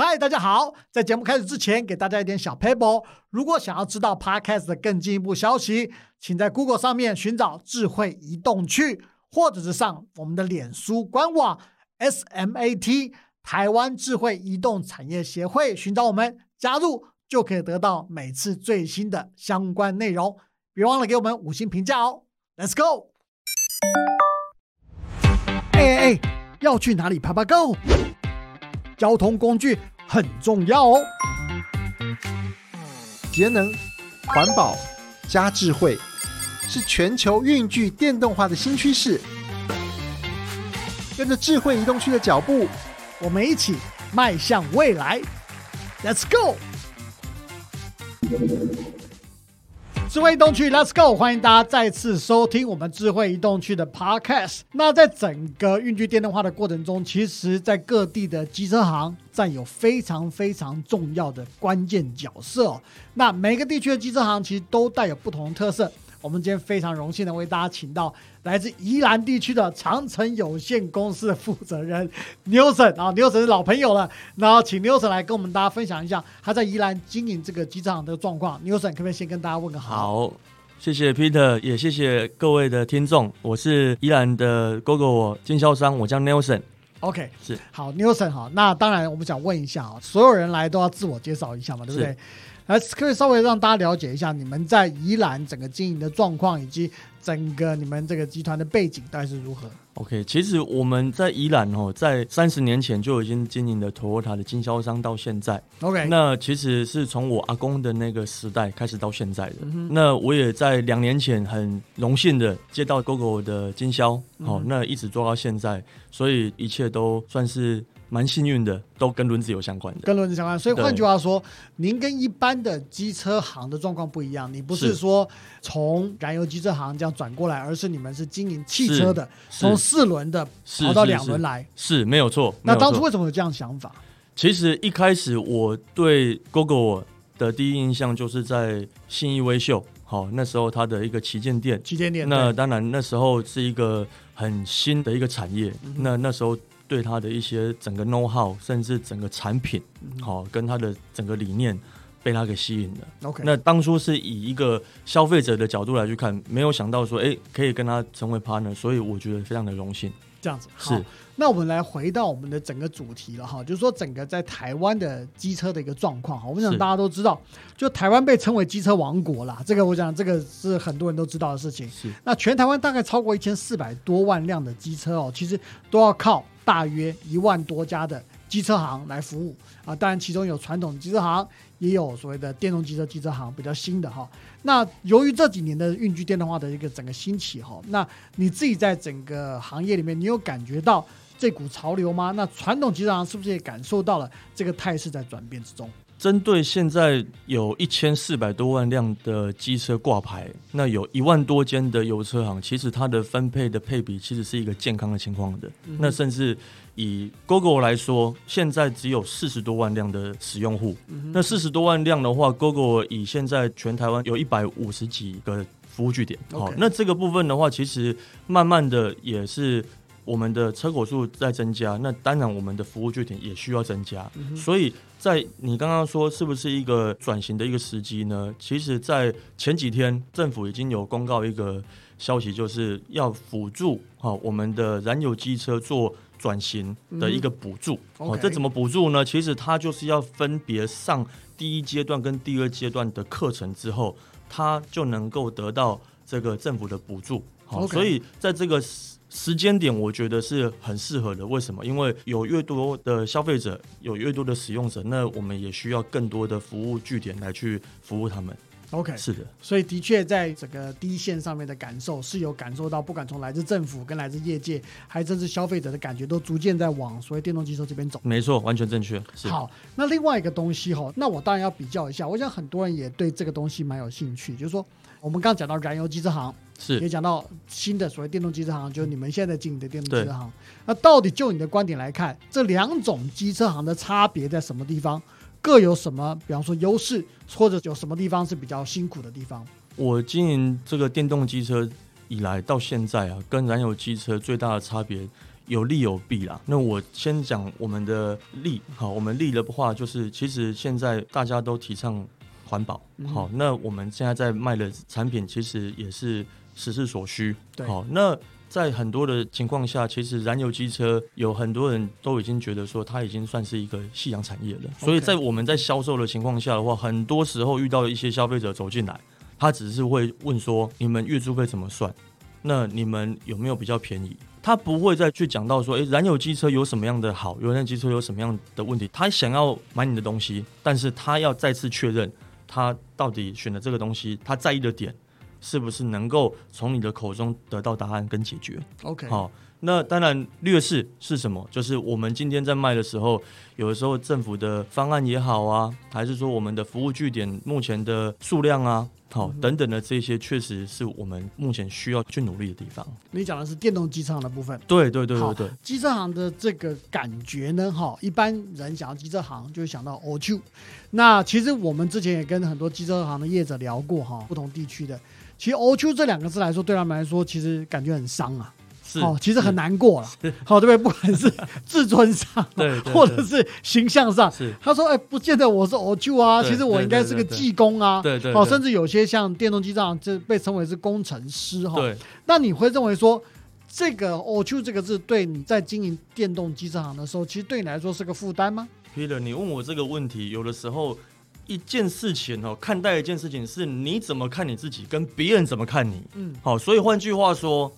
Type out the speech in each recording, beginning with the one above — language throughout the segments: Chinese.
嗨，大家好！在节目开始之前，给大家一点小 paper。如果想要知道 Podcast 的更进一步消息，请在 Google 上面寻找“智慧移动去”，或者是上我们的脸书官网 SMAT 台湾智慧移动产业协会，寻找我们加入，就可以得到每次最新的相关内容。别忘了给我们五星评价哦！Let's go！哎哎哎，要去哪里？爬爬 Go！交通工具很重要哦，节能、环保加智慧是全球运具电动化的新趋势。跟着智慧移动区的脚步，我们一起迈向未来。Let's go！智慧移动区，Let's go！欢迎大家再次收听我们智慧移动区的 Podcast。那在整个运具电动化的过程中，其实，在各地的机车行占有非常非常重要的关键角色。那每个地区的机车行其实都带有不同的特色。我们今天非常荣幸的为大家请到来自宜兰地区的长城有限公司的负责人牛神啊，，Newson 是老朋友了，然后请牛神来跟我们大家分享一下他在宜兰经营这个机场的状况。牛神可不可以先跟大家问个好？好，谢谢 Peter，也谢谢各位的听众。我是宜兰的 GoGo 经销商，我叫 Nelson。OK，是好，Nelson 好。那当然，我们想问一下啊，所有人来都要自我介绍一下嘛，对不对？来，可以稍微让大家了解一下你们在宜兰整个经营的状况，以及整个你们这个集团的背景大概是如何？OK，其实我们在宜兰哦，在三十年前就已经经营的 Toyota 的经销商到现在。OK，那其实是从我阿公的那个时代开始到现在的。那我也在两年前很荣幸的接到 GoGo 的经销，好，那一直做到现在，所以一切都算是。蛮幸运的，都跟轮子有相关的，跟轮子相关。所以换句话说，您跟一般的机车行的状况不一样，你不是说从燃油机车行这样转过来，而是你们是经营汽车的，从四轮的跑到两轮来，是没有错。那当初为什么有这样想法？其实一开始我对 GoGo 的第一印象就是在信义威秀，好，那时候它的一个旗舰店，旗舰店。那当然那时候是一个很新的一个产业，那那时候。对他的一些整个 know how，甚至整个产品，好跟他的整个理念被他给吸引了。OK，那当初是以一个消费者的角度来去看，没有想到说，哎，可以跟他成为 partner，所以我觉得非常的荣幸。这样子是。那我们来回到我们的整个主题了哈，就是说整个在台湾的机车的一个状况哈。我想大家都知道，就台湾被称为机车王国啦，这个我想这个是很多人都知道的事情。是。那全台湾大概超过一千四百多万辆的机车哦，其实都要靠。大约一万多家的机车行来服务啊，当然其中有传统机车行，也有所谓的电动机车机车行，比较新的哈。那由于这几年的运具电动化的一个整个兴起哈，那你自己在整个行业里面，你有感觉到这股潮流吗？那传统机车行是不是也感受到了这个态势在转变之中？针对现在有一千四百多万辆的机车挂牌，那有一万多间的油车行，其实它的分配的配比其实是一个健康的情况的。那甚至以 Google 来说，现在只有四十多万辆的使用户。那四十多万辆的话，Google 以现在全台湾有一百五十几个服务据点。好，那这个部分的话，其实慢慢的也是。我们的车口数在增加，那当然我们的服务据点也需要增加。所以在你刚刚说是不是一个转型的一个时机呢？其实，在前几天政府已经有公告一个消息，就是要辅助哈我们的燃油机车做转型的一个补助。哦，这怎么补助呢？其实它就是要分别上第一阶段跟第二阶段的课程之后，它就能够得到这个政府的补助。好，所以在这个。时间点我觉得是很适合的，为什么？因为有越多的消费者，有越多的使用者，那我们也需要更多的服务据点来去服务他们。OK，是的，所以的确在整个第一线上面的感受是有感受到，不管从来自政府跟来自业界，还甚至消费者的感觉，都逐渐在往所谓电动汽车这边走。没错，完全正确。是好，那另外一个东西哈，那我当然要比较一下，我想很多人也对这个东西蛮有兴趣，就是说我们刚刚讲到燃油机车行。是也讲到新的所谓电动机车行，就是你们现在经营的电动机车行。那到底就你的观点来看，这两种机车行的差别在什么地方？各有什么？比方说优势，或者有什么地方是比较辛苦的地方？我经营这个电动机车以来到现在啊，跟燃油机车最大的差别有利有弊啦。那我先讲我们的利，好，我们利的话就是，其实现在大家都提倡环保，好，那我们现在在卖的产品其实也是时势所需，对好，那。在很多的情况下，其实燃油机车有很多人都已经觉得说它已经算是一个夕阳产业了。所以在我们在销售的情况下的话，很多时候遇到一些消费者走进来，他只是会问说：你们月租费怎么算？那你们有没有比较便宜？他不会再去讲到说，诶，燃油机车有什么样的好，油电机车有什么样的问题？他想要买你的东西，但是他要再次确认他到底选的这个东西，他在意的点是不是能够从你的口中得到答案跟解决？OK，好，那当然劣势是什么？就是我们今天在卖的时候，有的时候政府的方案也好啊，还是说我们的服务据点目前的数量啊，好、等等的这些，确实是我们目前需要去努力的地方。你讲的是电动机车行的部分。对对对好对对，机车行的这个感觉呢，哈，一般人想到机车行就会想到 o q 那其实我们之前也跟很多机车行的业者聊过哈，不同地区的，其实 o q 这两个字来说，对他们来说，其实感觉很伤啊，是哦，其实很难过了，好，对不对？不管是自尊上，对对或者是形象上。是，他说：“哎、不见得我是 o q 啊，其实我应该是个技工啊，对对，哦，甚至有些像电动机车行，这被称为是工程师哈。对那你会认为说，这个 o q 这个字对你在经营电动机车行的时候，其实对你来说是个负担吗？Peter，你问我这个问题，有的时候一件事情哦，看待一件事情是你怎么看你自己，跟别人怎么看你。嗯，好，所以换句话说，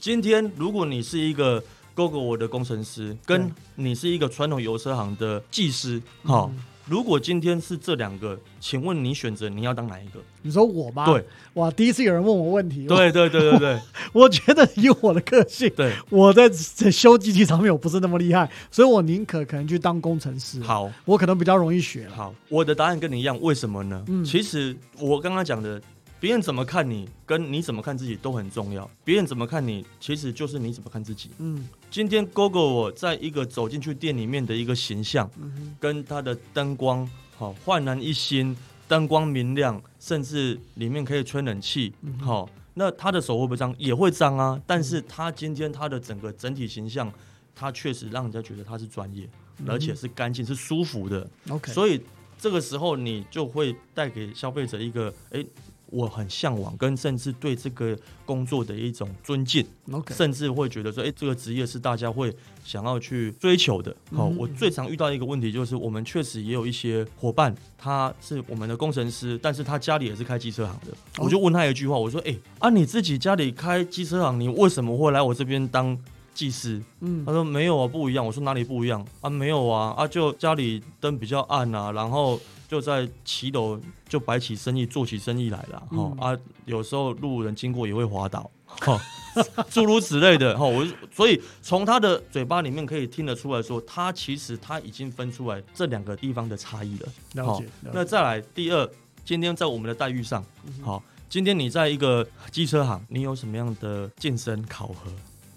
今天如果你是一个 Google 的工程师，跟你是一个传统油车行的技师，好、嗯如果今天是这两个，请问你选择你要当哪一个？你说我吗？对，哇，第一次有人问我问题，对对对对对我，我觉得以我的个性，对，我在在修机器上面我不是那么厉害，所以我宁可可能去当工程师，好我可能比较容易学。好，我的答案跟你一样，为什么呢？嗯其实我刚刚讲的。别人怎么看你，跟你怎么看自己都很重要。别人怎么看你，其实就是你怎么看自己。嗯今天 GoGo 我在一个走进去店里面的一个形象，嗯跟它的灯光，好、焕然一新，灯光明亮，甚至里面可以吹冷气，好、那他的手会不会脏？也会脏啊，但是他今天他的整个整体形象，他确实让人家觉得他是专业，而且是干净、是舒服的，，OK，所以这个时候你就会带给消费者一个，哎。我很向往，跟甚至对这个工作的一种尊敬甚至会觉得说，哎、这个职业是大家会想要去追求的。好、嗯我最常遇到一个问题就是，我们确实也有一些伙伴，他是我们的工程师，但是他家里也是开机车行的。哦我就问他一句话，我说，哎、啊，你自己家里开机车行，你为什么会来我这边当技师？嗯他说没有啊，不一样。我说哪里不一样啊？没有啊，啊就家里灯比较暗啊，然后就在骑楼就摆起生意，做起生意来了。哈、嗯啊，有时候路人经过也会滑倒，哈、诸如此类的。哈、我所以从他的嘴巴里面可以听得出来说，他其实他已经分出来这两个地方的差异了。好了解。那再来第二，今天在我们的待遇上，好，今天你在一个机车行，你有什么样的健身考核？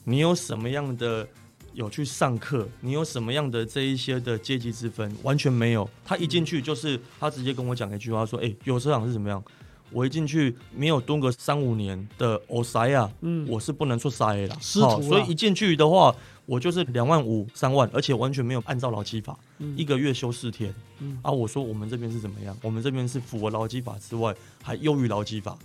你有什么样的有去上课？你有什么样的这一些的阶级之分？完全没有。他一进去就是他直接跟我讲一句话，说：“哎、有车行是怎么样？”我一进去没有蹲个三五年的欧塞啊，嗯，我是不能出塞啦。师徒啊所以一进去的话，我就是两万五、三万，而且完全没有按照劳基法，嗯一个月休四天。嗯啊，我说我们这边是怎么样？我们这边是符合劳基法之外，还优于劳基法。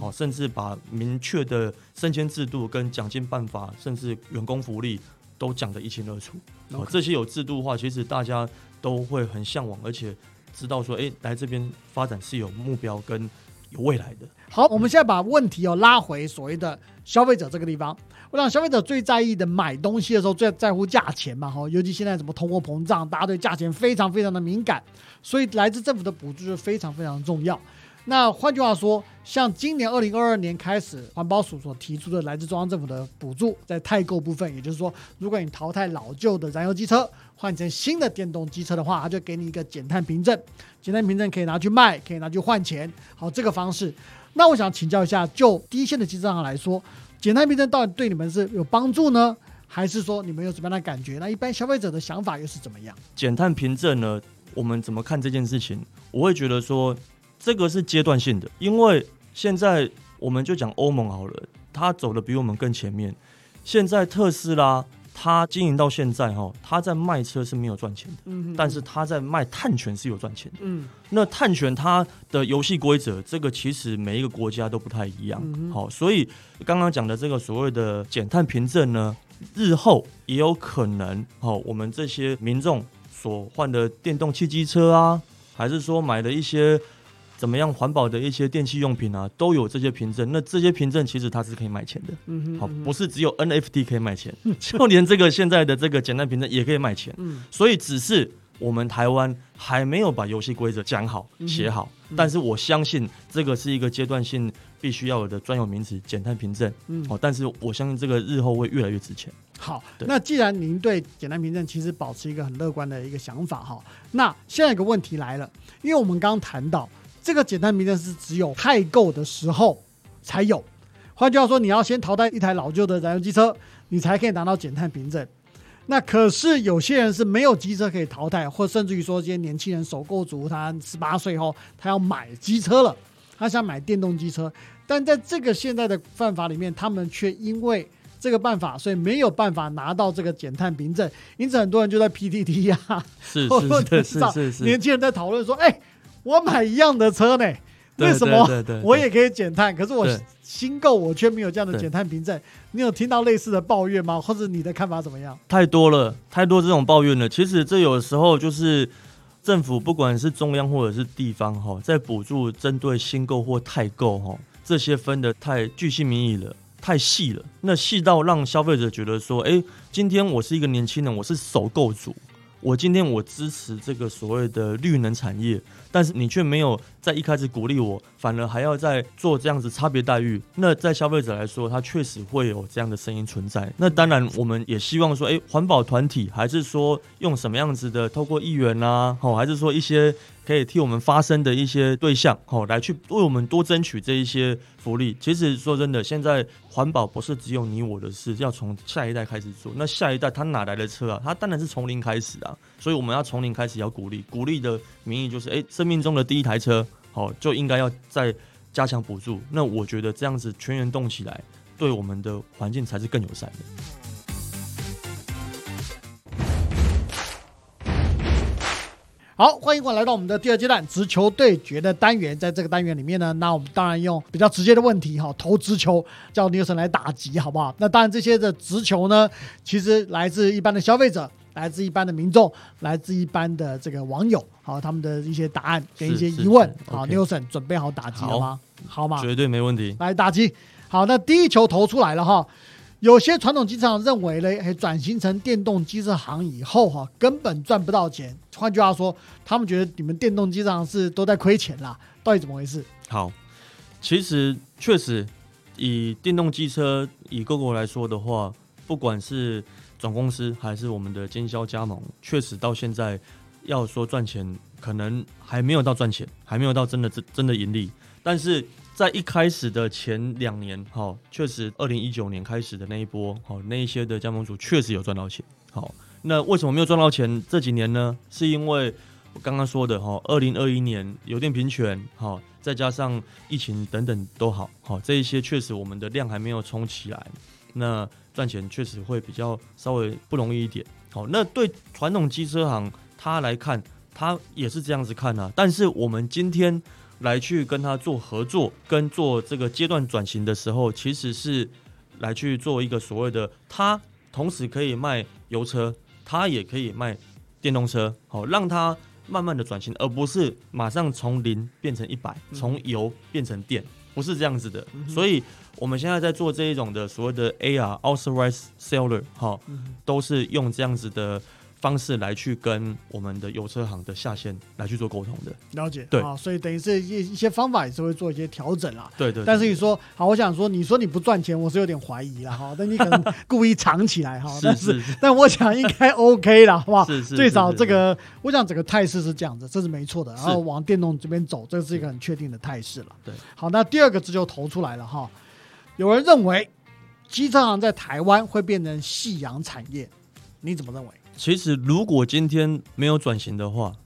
好、甚至把明确的升迁制度跟奖金办法，甚至员工福利都讲得一清二楚。哦 OK 这些有制度化，其实大家都会很向往，而且知道说，哎、来这边发展是有目标跟有未来的。好，我们现在把问题哦拉回所谓的消费者这个地方。我想消费者最在意的买东西的时候，最在乎价钱嘛，哈，尤其现在什么通货膨胀，大家对价钱非常非常的敏感，所以来自政府的补助就非常非常重要。那换句话说，像今年二零二二年开始，环保署所提出的来自中央政府的补助，在代购部分，也就是说，如果你淘汰老旧的燃油机车，换成新的电动机车的话，它就给你一个减碳凭证，减碳凭证可以拿去卖，可以拿去换钱。好，这个方式。那我想请教一下，就第一线的机车行来说，减碳凭证到底对你们是有帮助呢，还是说你们有什么样的感觉？那一般消费者的想法又是怎么样？减碳凭证呢，我们怎么看这件事情？我会觉得说，这个是阶段性的，因为现在我们就讲欧盟好了，它走的比我们更前面。现在特斯拉它经营到现在哈，它在卖车是没有赚钱的，嗯但是它在卖碳权是有赚钱的。嗯那碳权它的游戏规则，这个其实每一个国家都不太一样。嗯好，所以刚刚讲的这个所谓的减碳凭证呢，日后也有可能，好，我们这些民众所换的电动汽机车啊，还是说买的一些怎么样环保的一些电器用品啊，都有这些凭证。那这些凭证其实它是可以卖钱的。好，嗯哼，不是只有 NFT 可以卖钱，就连这个现在的这个简单凭证也可以卖钱。嗯所以只是我们台湾还没有把游戏规则讲好、嗯写好，嗯但是我相信这个是一个阶段性必须要有的专有名词——减碳凭证。嗯哦，但是我相信这个日后会越来越值钱。好，那既然您对简单凭证其实保持一个很乐观的一个想法哈，那现在有个问题来了，因为我们刚刚谈到这个简单凭证是只有太购的时候才有，换句话说，你要先淘汰一台老旧的燃油机车，你才可以拿到减碳凭证。那可是有些人是没有机车可以淘汰，或甚至于说，这些年轻人首购族，他十八岁后他要买机车了，他想买电动机车，但在这个现在的办法里面，他们却因为这个办法，所以没有办法拿到这个减碳凭证，因此很多人就在 PTT 啊、是是是是是，年轻人在讨论说：“哎、我买一样的车呢，为什么我也可以减碳？可是我新购我却没有这样的减碳凭证。”你有听到类似的抱怨吗？或者你的看法怎么样？太多了，太多这种抱怨了。其实这有时候就是政府不管是中央或者是地方哈，在补助针对新购或太购哈，这些分的太巨细靡遗了。太细了，那细到让消费者觉得说，哎、今天我是一个年轻人，我是首购族，我今天我支持这个所谓的绿能产业，但是你却没有在一开始鼓励我，反而还要在做这样子差别待遇。那在消费者来说，他确实会有这样的声音存在。那当然，我们也希望说，诶，环保团体还是说用什么样子的，透过议员啊，好，还是说一些可以替我们发声的一些对象，好，来去为我们多争取这一些福利。其实说真的，现在环保不是只有你我的事，要从下一代开始做。那下一代他哪来的车啊？他当然是从零开始啊。所以我们要从零开始，要鼓励，鼓励的名义就是，诶，生命中的第一台车，好，就应该要再加强补助。那我觉得这样子全员动起来，对我们的环境才是更友善的。好，欢迎过来到我们的第二阶段直球对决的单元。在这个单元里面呢，那我们当然用比较直接的问题哈，投直球叫牛神来打击，好不好？那当然这些的直球呢，其实来自一般的消费者，来自一般的民众，来自一般的这个网友，好，他们的一些答案跟一些疑问是。好神准备好打击了吗？好吗？绝对没问题。来打击。好，那第一球投出来了哈。有些传统机车行认为呢，哎，转型成电动机车行以后哈，根本赚不到钱。换句话说，他们觉得你们电动机车行是都在亏钱啦，到底怎么回事？好，其实确实以电动机车以各国来说的话，不管是总公司还是我们的经销加盟，确实到现在要说赚钱，可能还没有到赚钱，还没有到真的真真的盈利。但是在一开始的前两年，哈，确实二零一九年开始的那一波，好，那一些的加盟主确实有赚到钱。好，那为什么没有赚到钱？这几年呢，是因为我刚刚说的哈，二零二一年有电平权，好，再加上疫情等等都好，好这一些确实我们的量还没有冲起来，那赚钱确实会比较稍微不容易一点。好，那对传统机车行他来看，他也是这样子看啊。但是我们今天来去跟他做合作，跟做这个阶段转型的时候，其实是来去做一个所谓的，他同时可以卖油车，他也可以卖电动车，好让他慢慢的转型，而不是马上从零变成一百、嗯。从油变成电，不是这样子的。嗯所以我们现在在做这一种的所谓的 AR Authorized Seller，哈，嗯都是用这样子的方式来去跟我们的油车行的下线来去做沟通的。了解，对啊，所以等于是一一些方法也是会做一些调整啦。对对但是你说好，我想说，你说你不赚钱，我是有点怀疑了哈。但你可能 故意藏起来哈，但是是是但我想应该 OK 了，好不好？是是，最少这个，我想整个态势是这样子，这是没错的。然后往电动这边走，这是一个很确定的态势了。对，好，那第二个字就投出来了哈。有人认为机车行在台湾会变成夕阳产业，你怎么认为？其实如果今天没有转型的话，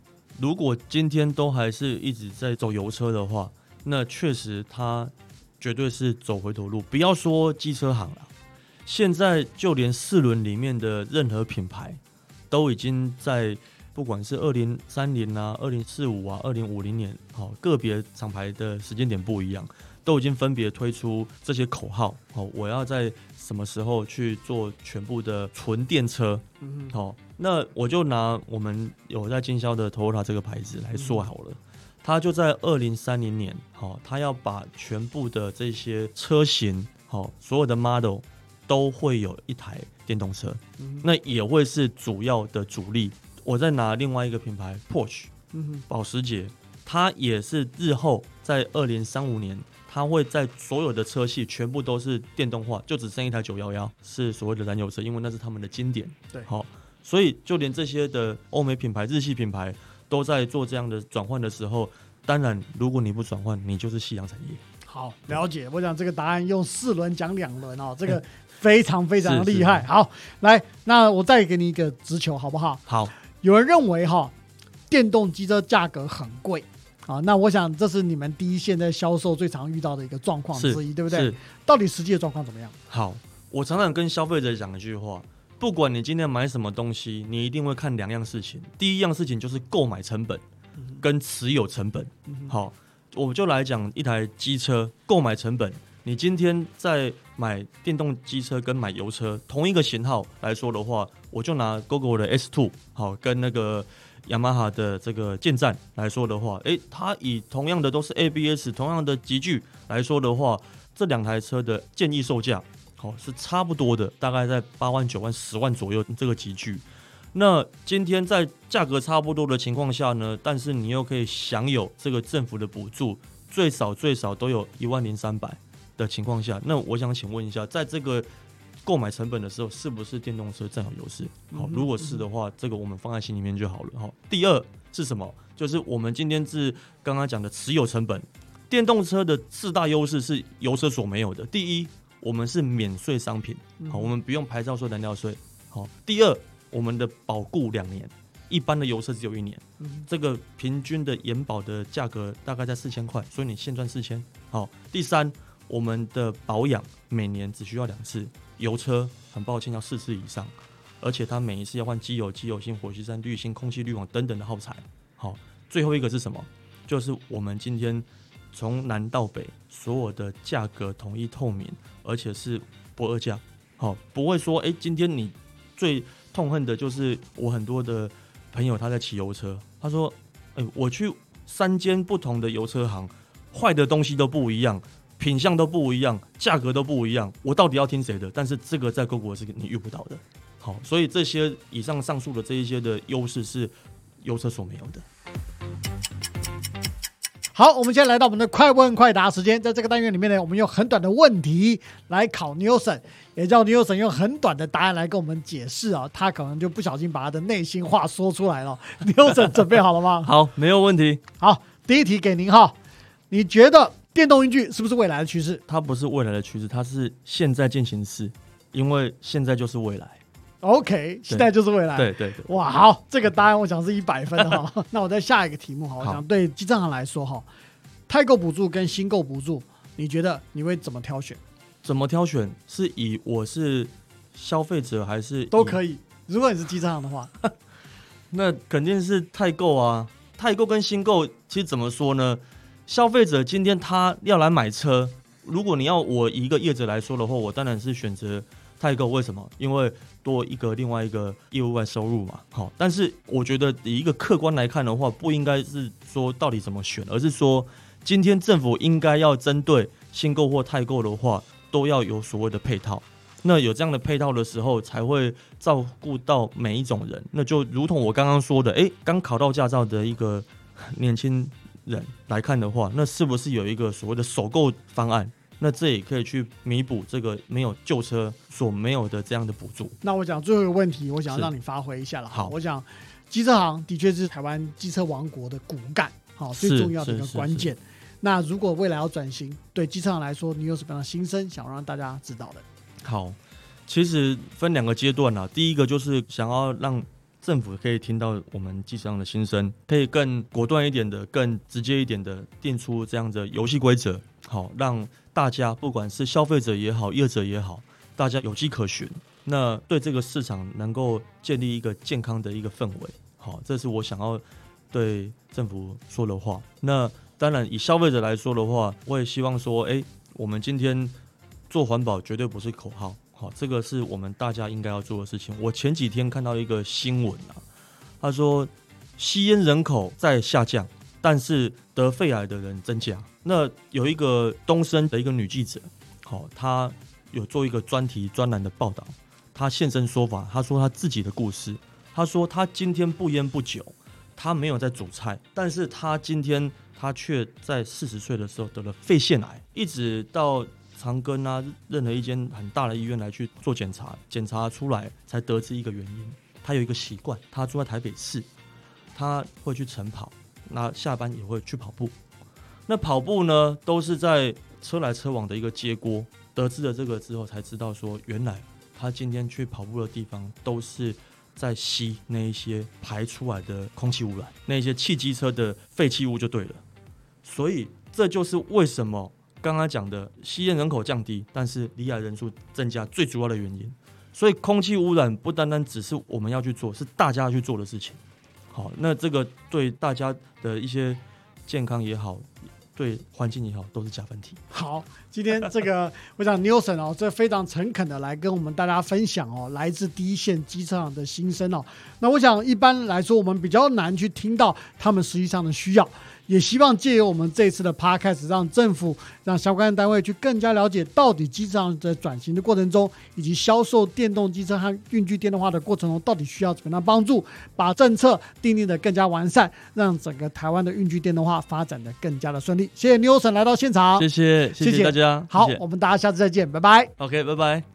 如果今天都还是一直在走油车的话，那确实它绝对是走回头路。不要说机车行了，现在就连四轮里面的任何品牌，都已经在不管是二零三零啊、二零四五啊、二零五零年，好个别厂牌的时间点不一样，都已经分别推出这些口号。好，我要在什么时候去做全部的纯电车？嗯好，那我就拿我们有在经销的 Toyota 这个牌子来说好了。它就在二零三零年，好，它要把全部的这些车型，好，所有的 model 都会有一台电动车，嗯那也会是主要的主力。我再拿另外一个品牌 Porsche 嗯保时捷，它也是日后在二零三五年，它会在所有的车系全部都是电动化，就只剩一台九幺幺是所谓的燃油车，因为那是他们的经典。对好，所以就连这些的欧美品牌、日系品牌都在做这样的转换的时候，当然如果你不转换，你就是夕阳产业。好，了解。我想这个答案用四轮讲两轮哦，这个非常非常厉害。好，来，那我再给你一个直球，好不好？好，有人认为哈，电动机车价格很贵啊，那我想这是你们第一线在销售最常遇到的一个状况之一，对不对是？到底实际的状况怎么样？好，我常常跟消费者讲一句话：不管你今天买什么东西，你一定会看两样事情。第一样事情就是购买成本跟持有成本。好，我就来讲一台机车购买成本。你今天在买电动机车跟买油车同一个型号来说的话，我就拿 GoGo 的 S Two 好跟那个雅马哈的这个剑战来说的话，诶，它以同样的都是 ABS 同样的集具来说的话，这两台车的建议售价好是差不多的，大概在八万、九万、十万左右这个集聚。那今天在价格差不多的情况下呢，但是你又可以享有这个政府的补助，最少最少都有一万零三百的情况下，那我想请问一下，在这个购买成本的时候，是不是电动车占有优势？好，如果是的话，这个我们放在心里面就好了。好，第二是什么？就是我们今天是刚刚讲的持有成本，电动车的四大优势是油车所没有的。第一，我们是免税商品，好，我们不用牌照税、燃料税。好，第二，我们的保固两年，一般的油车只有一年，这个平均的延保的价格大概在四千块，所以你现赚四千。好，第三，我们的保养每年只需要两次，油车很抱歉要四次以上，而且它每一次要换机油、机油芯、火焰山滤芯、空气滤网等等的耗材。好，最后一个是什么？就是我们今天从南到北所有的价格统一透明，而且是不二价。好，不会说，哎、今天你最痛恨的就是我很多的朋友他在骑油车，他说，哎、我去三间不同的油车行，坏的东西都不一样，品相都不一样，价格都不一样，我到底要听谁的？但是这个在各国是你遇不到的。好，所以这些以上上述的这一些的优势是油车所没有的。好，我们现在来到我们的快问快答时间，在这个单元里面呢，我们用很短的问题来考 Newson，也叫 Newson 用很短的答案来跟我们解释啊，他可能就不小心把他的内心话说出来了。Newson 准备好了吗？好，没有问题。好，第一题给您哈，你觉得电动运具是不是未来的趋势它不是未来的趋势，它是现在进行式，因为现在就是未来。？OK，现在就是未来。对对对，哇，好，这个答案我想是一百分哈。那我再下一个题目哈，我想对机账行来说哈，太购补助跟新购补助，你觉得你会怎么挑选？怎么挑选？是以我是消费者还是都可以。如果你是机账行的话，那肯定是太购啊，太购跟新购其实怎么说呢？消费者今天他要来买车，如果你要我一个业者来说的话，我当然是选择太购。为什么？因为多一个另外一个业务外收入嘛。好，但是我觉得以一个客观来看的话，不应该是说到底怎么选，而是说今天政府应该要针对新购或太购的话，都要有所谓的配套。那有这样的配套的时候，才会照顾到每一种人。那就如同我刚刚说的，诶，刚考到驾照的一个 年轻人来看的话，那是不是有一个所谓的首购方案？那这也可以去弥补这个没有旧车所没有的这样的补助。那我讲最后一个问题，我想要让你发挥一下了。好我想机车行的确是台湾机车王国的骨干，好，最重要的一个关键。那如果未来要转型，对机车行来说，你有什么样的心声想让大家知道的？好，其实分两个阶段啦。第一个就是想要让政府可以听到我们机车上的心声，可以更果断一点的、更直接一点的定出这样的游戏规则，好让大家不管是消费者也好、业者也好，大家有迹可循，那对这个市场能够建立一个健康的一个氛围。好，这是我想要对政府说的话。那当然，以消费者来说的话，我也希望说，哎，我们今天做环保绝对不是口号，好，这个是我们大家应该要做的事情。我前几天看到一个新闻啊，他说吸烟人口在下降，但是得肺癌的人增加。那有一个东升的一个女记者，好，她有做一个专题专栏的报道，她现身说法，她说她自己的故事。她说她今天不烟不酒，她没有在煮菜，但是她今天她却在四十岁的时候得了肺腺癌，一直到长庚啊，任何一间很大的医院来去做检查，检查出来才得知一个原因。他有一个习惯，他住在台北市，他会去晨跑，那下班也会去跑步。那跑步呢，都是在车来车往的一个街锅。得知了这个之后，才知道说，原来他今天去跑步的地方，都是在吸那一些排出来的空气污染，那些汽机车的废弃物就对了。所以这就是为什么刚刚讲的吸烟人口降低，但是离癌人数增加最主要的原因。所以空气污染不单单只是我们要去做，是大家要去做的事情。好，那这个对大家的一些健康也好。对环境也好，都是加分题。好，今天这个 我想 Newson 哦，这非常诚恳的来跟我们大家分享哦，来自第一线机车厂的心声哦。那我想一般来说，我们比较难去听到他们实际上的需要。也希望借由我们这次的 podcast，让政府、让相关的单位去更加了解到底机车在转型的过程中，以及销售电动机车和运具电动化的过程中，到底需要怎么样帮助，把政策订立的更加完善，让整个台湾的运具电动化发展的更加的顺利。谢谢 Newson 来到现场，谢谢谢谢大家，好，我们大家下次再见，拜拜。OK，拜拜。